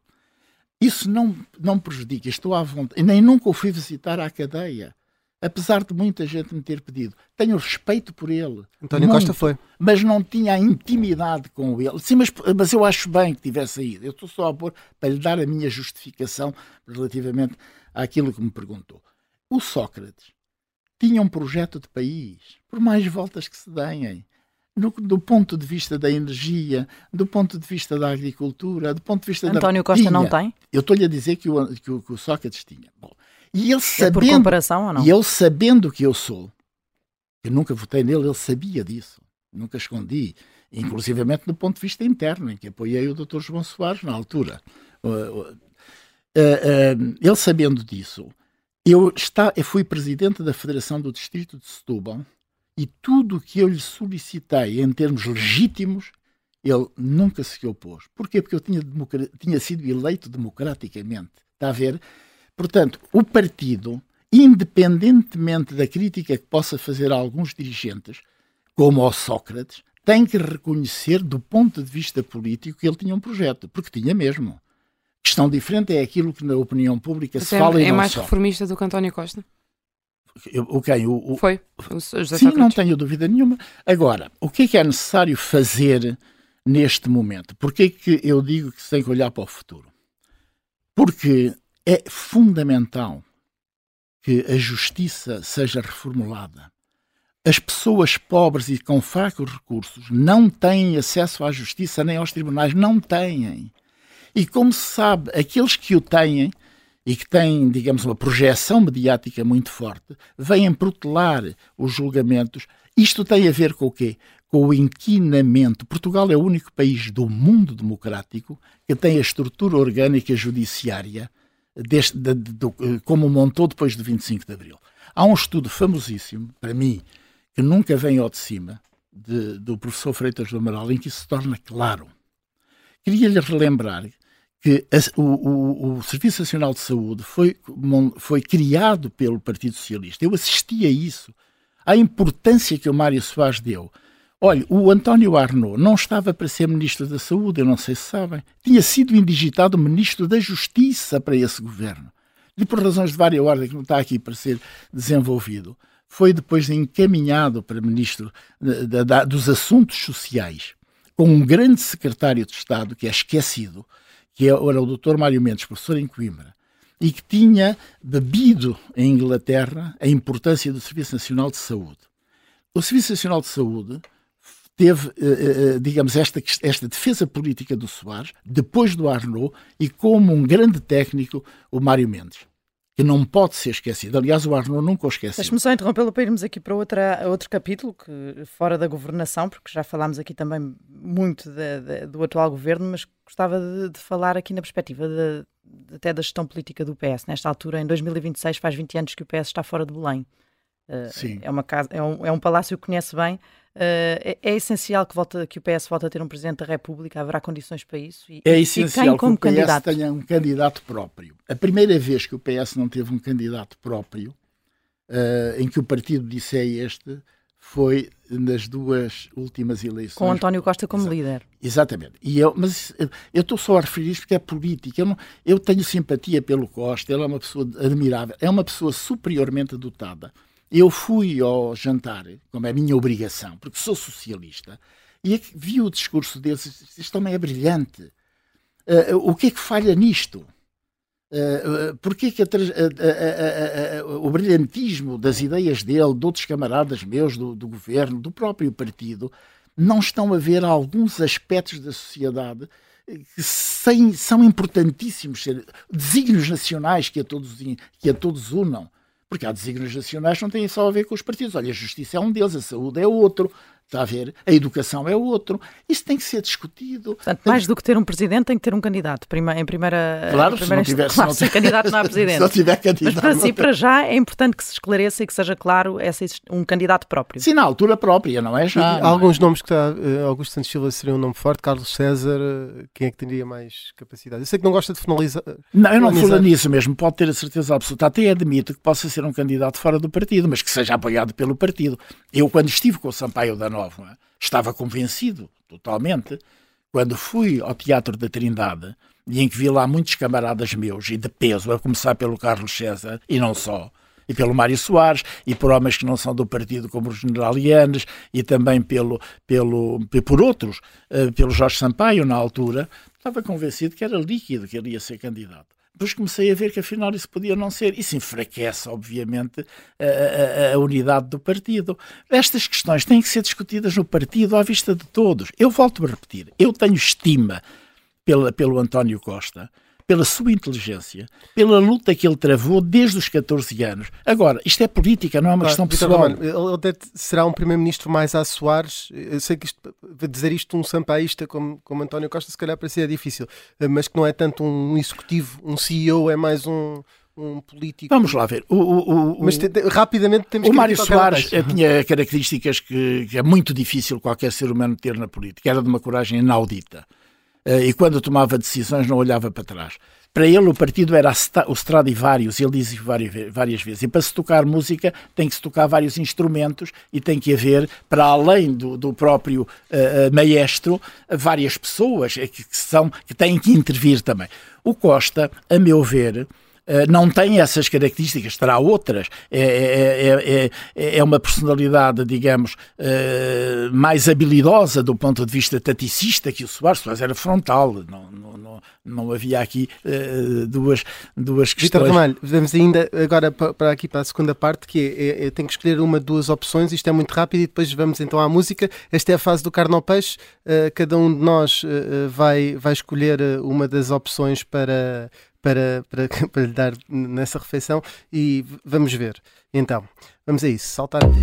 Isso não, não prejudica, estou à vontade. E nem nunca o fui visitar à cadeia, apesar de muita gente me ter pedido. Tenho respeito por ele. António muito, Costa foi. Mas não tinha a intimidade com ele. Sim, mas, mas eu acho bem que tivesse ido. Eu estou só a pôr para lhe dar a minha justificação relativamente àquilo que me perguntou. O Sócrates tinha um projeto de país, por mais voltas que se deem. No- do ponto de vista da energia, do ponto de vista da agricultura, do ponto de vista da. António Costa não Tinha. tem? Eu estou-lhe a dizer que o, que o- que o Sócrates tinha. Bom, e ele É sabendo, não? E ele sabendo que eu sou, eu nunca votei nele, ele sabia disso. Nunca escondi. Inclusivamente do ponto de vista interno, em que apoiei o Dr. João Soares na altura. Uh, uh, uh, uh, ele sabendo disso, eu, está, eu fui presidente da Federação do Distrito de Setúbal e tudo o que eu lhe solicitei em termos legítimos, ele nunca se opôs. Porquê? Porque eu tinha, tinha sido eleito democraticamente. Está a ver? Portanto, o partido, independentemente da crítica que possa fazer a alguns dirigentes, como ao Sócrates, tem que reconhecer, do ponto de vista político, que ele tinha um projeto, porque tinha mesmo. Questão diferente é aquilo que na opinião pública se é, fala e é não mais só. reformista do que António Costa? O quem? O, o- Foi. O José Sim, não Sócrates. tenho dúvida nenhuma. Agora, o que é que é necessário fazer neste momento? Porquê que eu digo que se tem que olhar para o futuro? Porque é fundamental que a justiça seja reformulada. As pessoas pobres e com fracos recursos não têm acesso à justiça nem aos tribunais, não têm. E como se sabe, aqueles que o têm e que têm, digamos, uma projeção mediática muito forte, vêm protelar os julgamentos. Isto tem a ver com o quê? Com o inquinamento. Portugal é o único país do mundo democrático que tem a estrutura orgânica judiciária deste, de- de- do- como montou depois do 25 de Abril. Há um estudo famosíssimo, para mim, que nunca vem ao de cima, de- do professor Freitas do Amaral, em que isso se torna claro. Queria-lhe relembrar que a- o, o- o Serviço Nacional de Saúde foi, foi criado pelo Partido Socialista. Eu assisti a isso, à importância que o Mário Soares deu. Olha, o António Arnaud não estava para ser Ministro da Saúde, eu não sei se sabem. Tinha sido indigitado Ministro da Justiça para esse governo. E por razões de várias ordens, que não está aqui para ser desenvolvido, foi depois encaminhado para Ministro da- da- da- dos Assuntos Sociais, com um grande secretário de Estado, que é esquecido, que era o Dr. Mário Mendes, professor em Coimbra, e que tinha bebido em Inglaterra a importância do Serviço Nacional de Saúde. O Serviço Nacional de Saúde teve, eh, eh, digamos, esta, esta defesa política do Soares, depois do Arnaud, e como um grande técnico, o Mário Mendes, que não pode ser esquecido. Aliás, o Arnaud nunca o esqueceu. Deixe-me só interrompê-lo para irmos aqui para outra, outro capítulo, que, fora da governação, porque já falámos aqui também muito da- da- do atual governo, mas gostava de, de falar aqui na perspectiva de- de- até da gestão política do PS. Nesta altura, em 2026, faz 20 anos que o PS está fora de Belém. Sim. É, uma casa, é, um, é um palácio que conhece bem. É, é, essencial que, volta, que o PS volte a ter um Presidente da República, haverá condições para isso? E, é essencial e quem, como que o PS candidato? tenha um candidato próprio. A primeira vez que o PS não teve um candidato próprio, uh, em que o partido disse é este, foi nas duas últimas eleições. Com António Costa como líder. Exatamente. E eu, mas eu estou só a referir isto porque é política. Eu, não, eu tenho simpatia pelo Costa, ele é uma pessoa admirável, é uma pessoa superiormente dotada. Eu fui ao jantar, como é a minha obrigação, porque sou socialista, e é vi o discurso deles, isto também é brilhante. Uh, o que é que falha nisto? Uh, Porquê que a, a, a, o brilhantismo das ideias dele, de outros camaradas meus, do, do, governo, do próprio partido, não estão a ver alguns aspectos da sociedade que sem, são importantíssimos, desígnios nacionais que a todos, que a todos unam. Porque há desígnios nacionais que não têm só a ver com os partidos. Olha, a justiça é um deles, a saúde é outro, Está a ver? A educação é outro. Isso tem que ser discutido. Portanto, mais do que ter um presidente, tem que ter um candidato. Prima, em primeira. Claro, primeira se não tiver. Claro, se não candidato não há presidente. se não tiver candidato. Mas para si, para já, é importante que se esclareça e que seja claro essa, um candidato próprio. Sim, na altura própria, não é já. Há alguns é? nomes que está. Uh, Augusto Santos Silva seria um nome forte, Carlos César, uh, quem é que teria mais capacidade? Eu sei que não gosta de finalizar. Não, eu não falo nisso mesmo, pode ter a certeza absoluta. Até admito que possa ser um candidato fora do partido, mas que seja apoiado pelo partido. Eu, quando estive com o Sampaio da Nova, estava convencido totalmente quando fui ao Teatro da Trindade e em que vi lá muitos camaradas meus e de peso, a começar pelo Carlos César e não só, e pelo Mário Soares, e por homens que não são do partido, como o General Ianes, e também pelo, pelo, por outros, eh, pelo Jorge Sampaio, na altura, estava convencido que era líquido que ele ia ser candidato depois comecei a ver que afinal isso podia não ser. Isso enfraquece, obviamente, a, a, a, unidade do partido. Estas questões têm que ser discutidas no partido à vista de todos. Eu volto a repetir, eu tenho estima pela, pelo António Costa pela sua inteligência, pela luta que ele travou desde os 14 anos. Agora, isto é política, não é uma questão pessoal. Romano, ele será um primeiro-ministro mais a Soares. Eu sei que isto, dizer isto um sampaísta como, como António Costa, se calhar para si é difícil, mas que não é tanto um executivo, um CEO, é mais um, um político. Vamos lá ver. O, o, o Mas te, rapidamente temos o que Mário Soares tinha características que, que, é muito difícil qualquer ser humano ter na política. Era de uma coragem inaudita. Eh, e quando tomava decisões não olhava para trás. Para ele o partido era o Stradivarius, ele disse várias vezes. E para se tocar música tem que se tocar vários instrumentos e tem que haver, para além do, do próprio uh, maestro, várias pessoas que, são, que têm que intervir também. O Costa, a meu ver, não tem essas características, terá outras. É, é, é, é uma personalidade, digamos, mais habilidosa do ponto de vista taticista que o Soares. Soares era frontal, não, não, não, havia aqui duas, duas questões. Vitor Ramalho, vamos ainda agora para aqui para a segunda parte, que é, é, tenho que escolher uma, duas opções, isto é muito rápido e depois vamos então à música. Esta é a fase do carne ao peixe, cada um de nós vai, vai escolher uma das opções para para, para, para lhe dar nessa refeição e vamos ver. Então, vamos a isso, saltar aqui.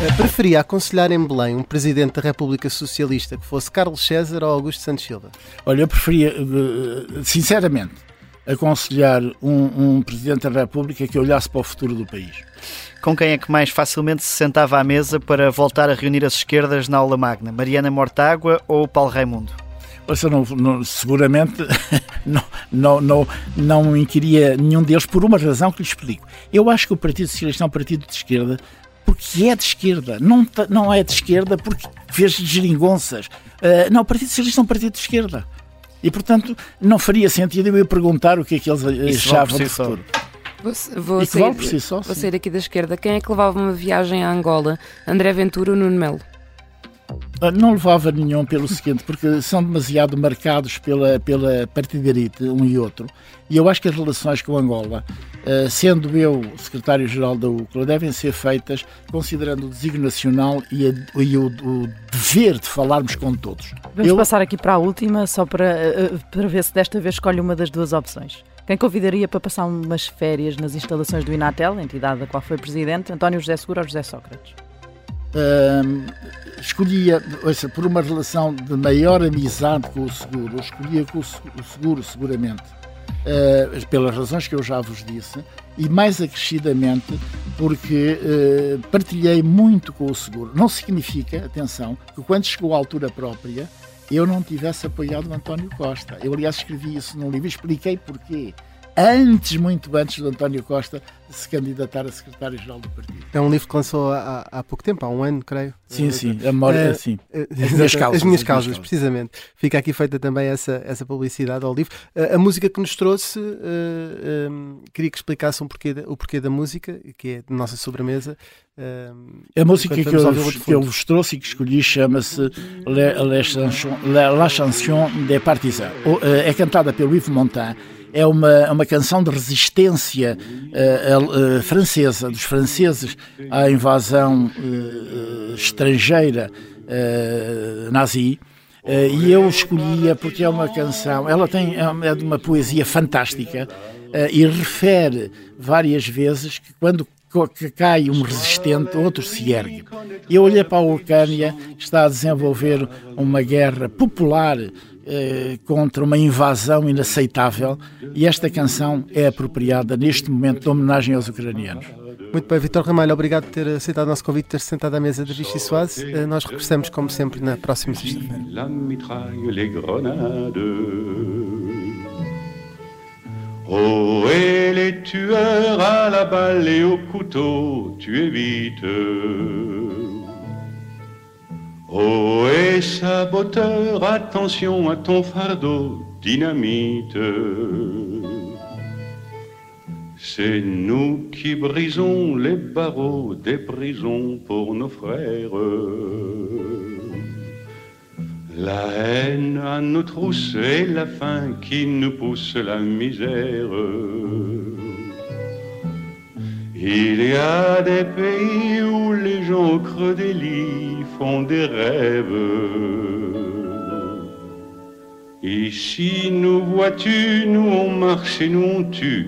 Eh, preferia aconselhar em Belém um presidente da República Socialista que fosse Carlos César ou Augusto Santos Silva? Olha, eu preferia, eh, sinceramente, aconselhar um, um presidente da República que olhasse para o futuro do país. Com quem é que mais facilmente se sentava à mesa para voltar a reunir as esquerdas na aula magna? Mariana Mortágua ou Paulo Raimundo? Ouça, não, não, seguramente não, não, não, não inquiria nenhum deles por uma razão que lhe explico. Eu acho que o Partido Socialista é um partido de esquerda porque é de esquerda, não, não é de esquerda porque fez geringonças. Uh, não, o Partido Socialista é um partido de esquerda. E, portanto, não faria sentido eu perguntar o que é que eles achavam do futuro. Vou, vou, sair, si só, vou sair aqui da esquerda. Quem é que levava uma viagem à Angola? André Ventura ou Nuno Melo? Ah, não levava nenhum pelo seguinte, porque são demasiado marcados pela, pela partidarite, um e outro. E eu acho que as relações com Angola, ah, sendo eu secretário-geral da UCLA, devem ser feitas considerando o desígnio nacional e, a, e o, o, dever de falarmos com todos. Vamos eu... passar aqui para a última, só para, ah, para ver se desta vez escolhe uma das duas opções. Quem convidaria para passar umas férias nas instalações do Inatel, entidade da qual foi presidente, António José Seguro ou José Sócrates? Uh, escolhia, ouça, por uma relação de maior amizade com o seguro, escolhia com o seguro, seguramente. uh, pelas razões que eu já vos disse, e mais acrescidamente porque uh, partilhei muito com o seguro. Não significa, atenção, que quando chegou à altura própria eu não tivesse apoiado o António Costa. Eu, aliás, escrevi isso num livro e expliquei porquê antes, muito antes do António Costa se candidatar a secretário-geral do partido. É um livro que lançou há, há pouco tempo, há um ano, creio. Sim, sim, a memória, uh, sim. As minhas causas. As minhas causas, precisamente. Fica aqui feita também essa, essa publicidade ao livro. Uh, a música que nos trouxe, uh, um, queria que explicasse um porquê, o porquê da música, que é a nossa sobremesa. a música que eu, que eu vos trouxe e que escolhi chama-se La, La Chanson des Partisans. É cantada pelo Yves Montand é uma, uma canção de resistência uh, uh, francesa, dos franceses à invasão uh, estrangeira nazi. e eu escolhia porque é uma canção, ela tem, é, é de uma poesia fantástica e refere várias vezes que quando cai um resistente, outro se ergue. Eu olhei para a Ucrânia, está a desenvolver uma guerra popular eh, contra uma invasão inaceitável e esta canção é apropriada neste momento de homenagem aos ucranianos. Muito bem, Vitor Ramalho, obrigado por ter aceitado o nosso convite, ter sentado à mesa da Vichy Soase. Eh, nós regressamos, como sempre, na próxima sexta-feira. Oh, et les tueurs à la balle et au couteau, tu évites. Oh, et saboteur, attention à ton fardeau, dynamite. C'est nous qui brisons les barreaux des prisons pour nos frères. La haine à nos trousses et la faim qui nous pousse la misère. Il y a des pays où les gens au creux des lits font des rêves. Ici, nous vois-tu, nous on marche et nous on tue,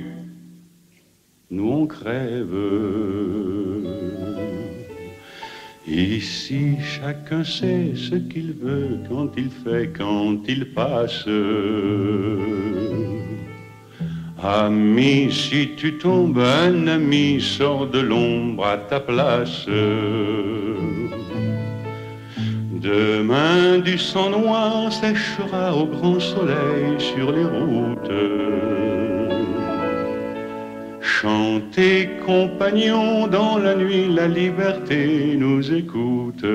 nous on crève. Ici, chacun sait ce qu'il veut quand il fait, quand il passe. Ami, si tu tombes, un ami sort de l'ombre à ta place. Demain, du sang noir séchera au grand soleil sur les routes. Chantez, compagnons, dans la nuit, la liberté nous écoute.